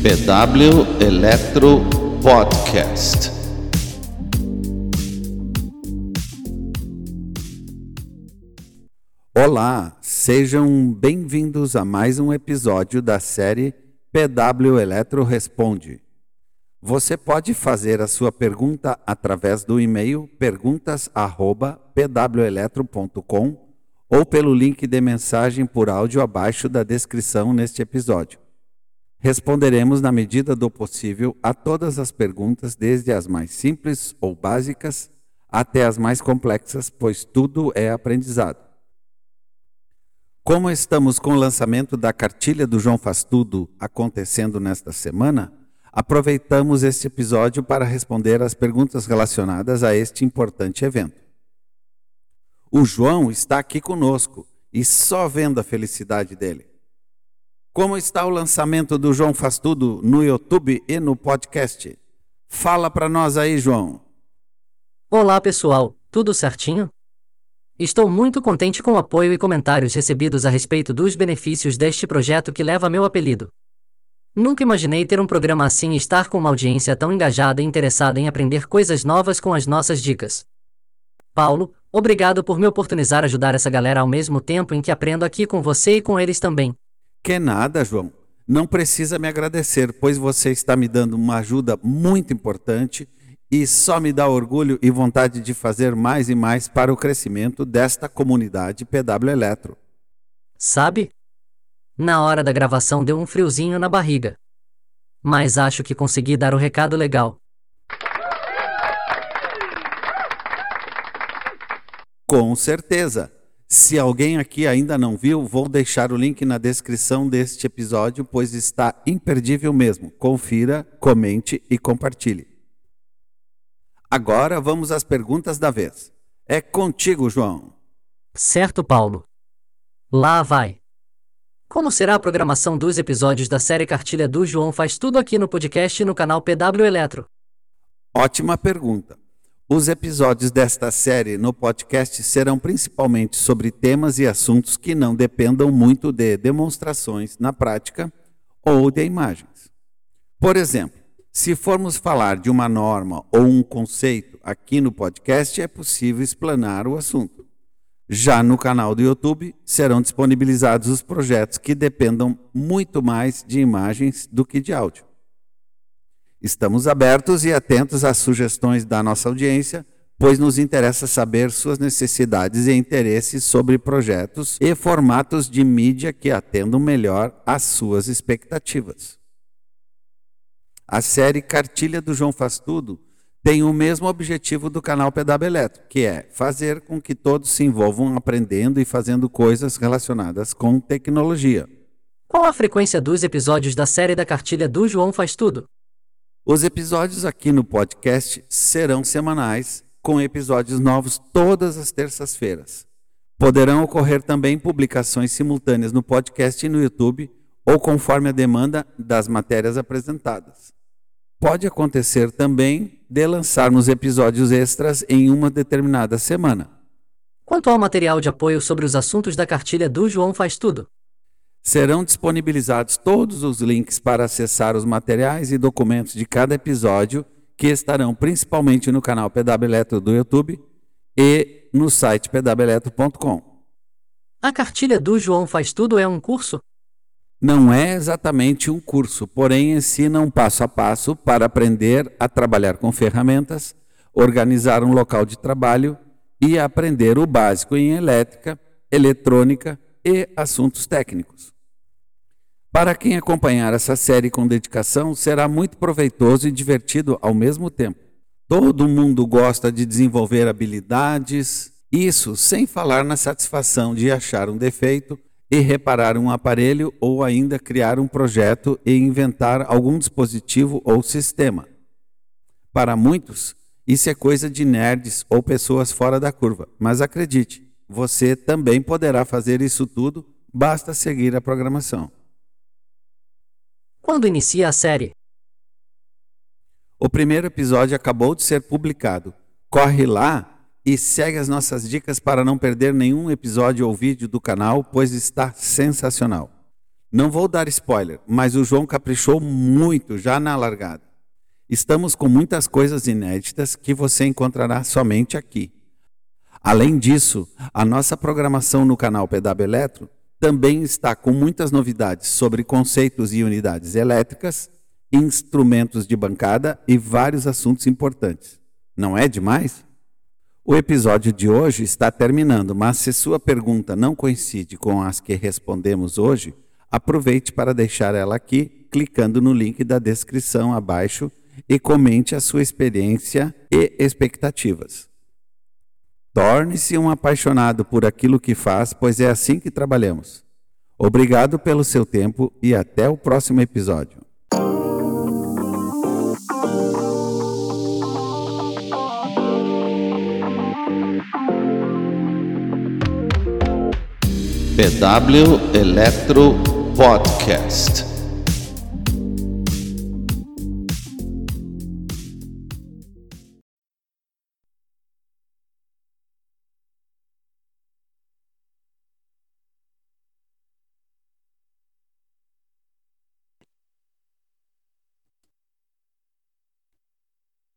PW Electro Podcast. Olá, sejam bem-vindos a mais um episódio da série PW Eletro Responde. Você pode fazer a sua pergunta através do e-mail perguntas@pweletro.com ou pelo link de mensagem por áudio abaixo da descrição neste episódio. Responderemos na medida do possível a todas as perguntas, desde as mais simples ou básicas até as mais complexas, pois tudo é aprendizado. Como estamos com o lançamento da cartilha do João Faz Tudo acontecendo nesta semana, aproveitamos este episódio para responder às perguntas relacionadas a este importante evento. O João está aqui conosco e só vendo a felicidade dele. Como está o lançamento do João Faz Tudo no YouTube e no podcast? Fala para nós aí, João. Olá, pessoal. Tudo certinho? Estou muito contente com o apoio e comentários recebidos a respeito dos benefícios deste projeto que leva meu apelido. Nunca imaginei ter um programa assim e estar com uma audiência tão engajada e interessada em aprender coisas novas com as nossas dicas. Paulo, obrigado por me oportunizar ajudar essa galera ao mesmo tempo em que aprendo aqui com você e com eles também. Que nada, João. Não precisa me agradecer, pois você está me dando uma ajuda muito importante e só me dá orgulho e vontade de fazer mais e mais para o crescimento desta comunidade PW Eletro. Sabe? Na hora da gravação deu um friozinho na barriga. Mas acho que consegui dar o recado legal. Com certeza. Se alguém aqui ainda não viu, vou deixar o link na descrição deste episódio, pois está imperdível mesmo. Confira, comente e compartilhe. Agora vamos às perguntas da vez. É contigo, João. Certo, Paulo. Lá vai. Como será a programação dos episódios da série Cartilha do João Faz Tudo aqui no podcast e no canal PW Eletro? Ótima pergunta. Os episódios desta série no podcast serão principalmente sobre temas e assuntos que não dependam muito de demonstrações na prática ou de imagens. Por exemplo, se formos falar de uma norma ou um conceito aqui no podcast, é possível explanar o assunto. Já no canal do YouTube serão disponibilizados os projetos que dependam muito mais de imagens do que de áudio. Estamos abertos e atentos às sugestões da nossa audiência, pois nos interessa saber suas necessidades e interesses sobre projetos e formatos de mídia que atendam melhor às suas expectativas. A série Cartilha do João Faz Tudo tem o mesmo objetivo do canal PW Eletro, que é fazer com que todos se envolvam aprendendo e fazendo coisas relacionadas com tecnologia. Qual a frequência dos episódios da série da Cartilha do João Faz Tudo? Os episódios aqui no podcast serão semanais, com episódios novos todas as terças-feiras. Poderão ocorrer também publicações simultâneas no podcast e no YouTube, ou conforme a demanda das matérias apresentadas. Pode acontecer também de lançarmos episódios extras em uma determinada semana. Quanto ao material de apoio sobre os assuntos da cartilha do João Faz Tudo? Serão disponibilizados todos os links para acessar os materiais e documentos de cada episódio, que estarão principalmente no canal PW Eletro do YouTube e no site pweletro.com. A cartilha do João Faz Tudo é um curso? Não é exatamente um curso, porém ensina um passo a passo para aprender a trabalhar com ferramentas, organizar um local de trabalho e aprender o básico em elétrica, eletrônica e assuntos técnicos. Para quem acompanhar essa série com dedicação, será muito proveitoso e divertido ao mesmo tempo. Todo mundo gosta de desenvolver habilidades, isso sem falar na satisfação de achar um defeito e reparar um aparelho ou ainda criar um projeto e inventar algum dispositivo ou sistema. Para muitos, isso é coisa de nerds ou pessoas fora da curva, mas acredite, você também poderá fazer isso tudo, basta seguir a programação. Quando inicia a série? O primeiro episódio acabou de ser publicado. Corre lá e segue as nossas dicas para não perder nenhum episódio ou vídeo do canal, pois está sensacional. Não vou dar spoiler, mas o João caprichou muito já na largada. Estamos com muitas coisas inéditas que você encontrará somente aqui. Além disso, a nossa programação no canal PW Eletro também está com muitas novidades sobre conceitos e unidades elétricas, instrumentos de bancada e vários assuntos importantes. Não é demais? O episódio de hoje está terminando, mas se sua pergunta não coincide com as que respondemos hoje, aproveite para deixar ela aqui, clicando no link da descrição abaixo e comente a sua experiência e expectativas. Torne-se um apaixonado por aquilo que faz, pois é assim que trabalhamos. Obrigado pelo seu tempo e até o próximo episódio. PW Electro Podcast.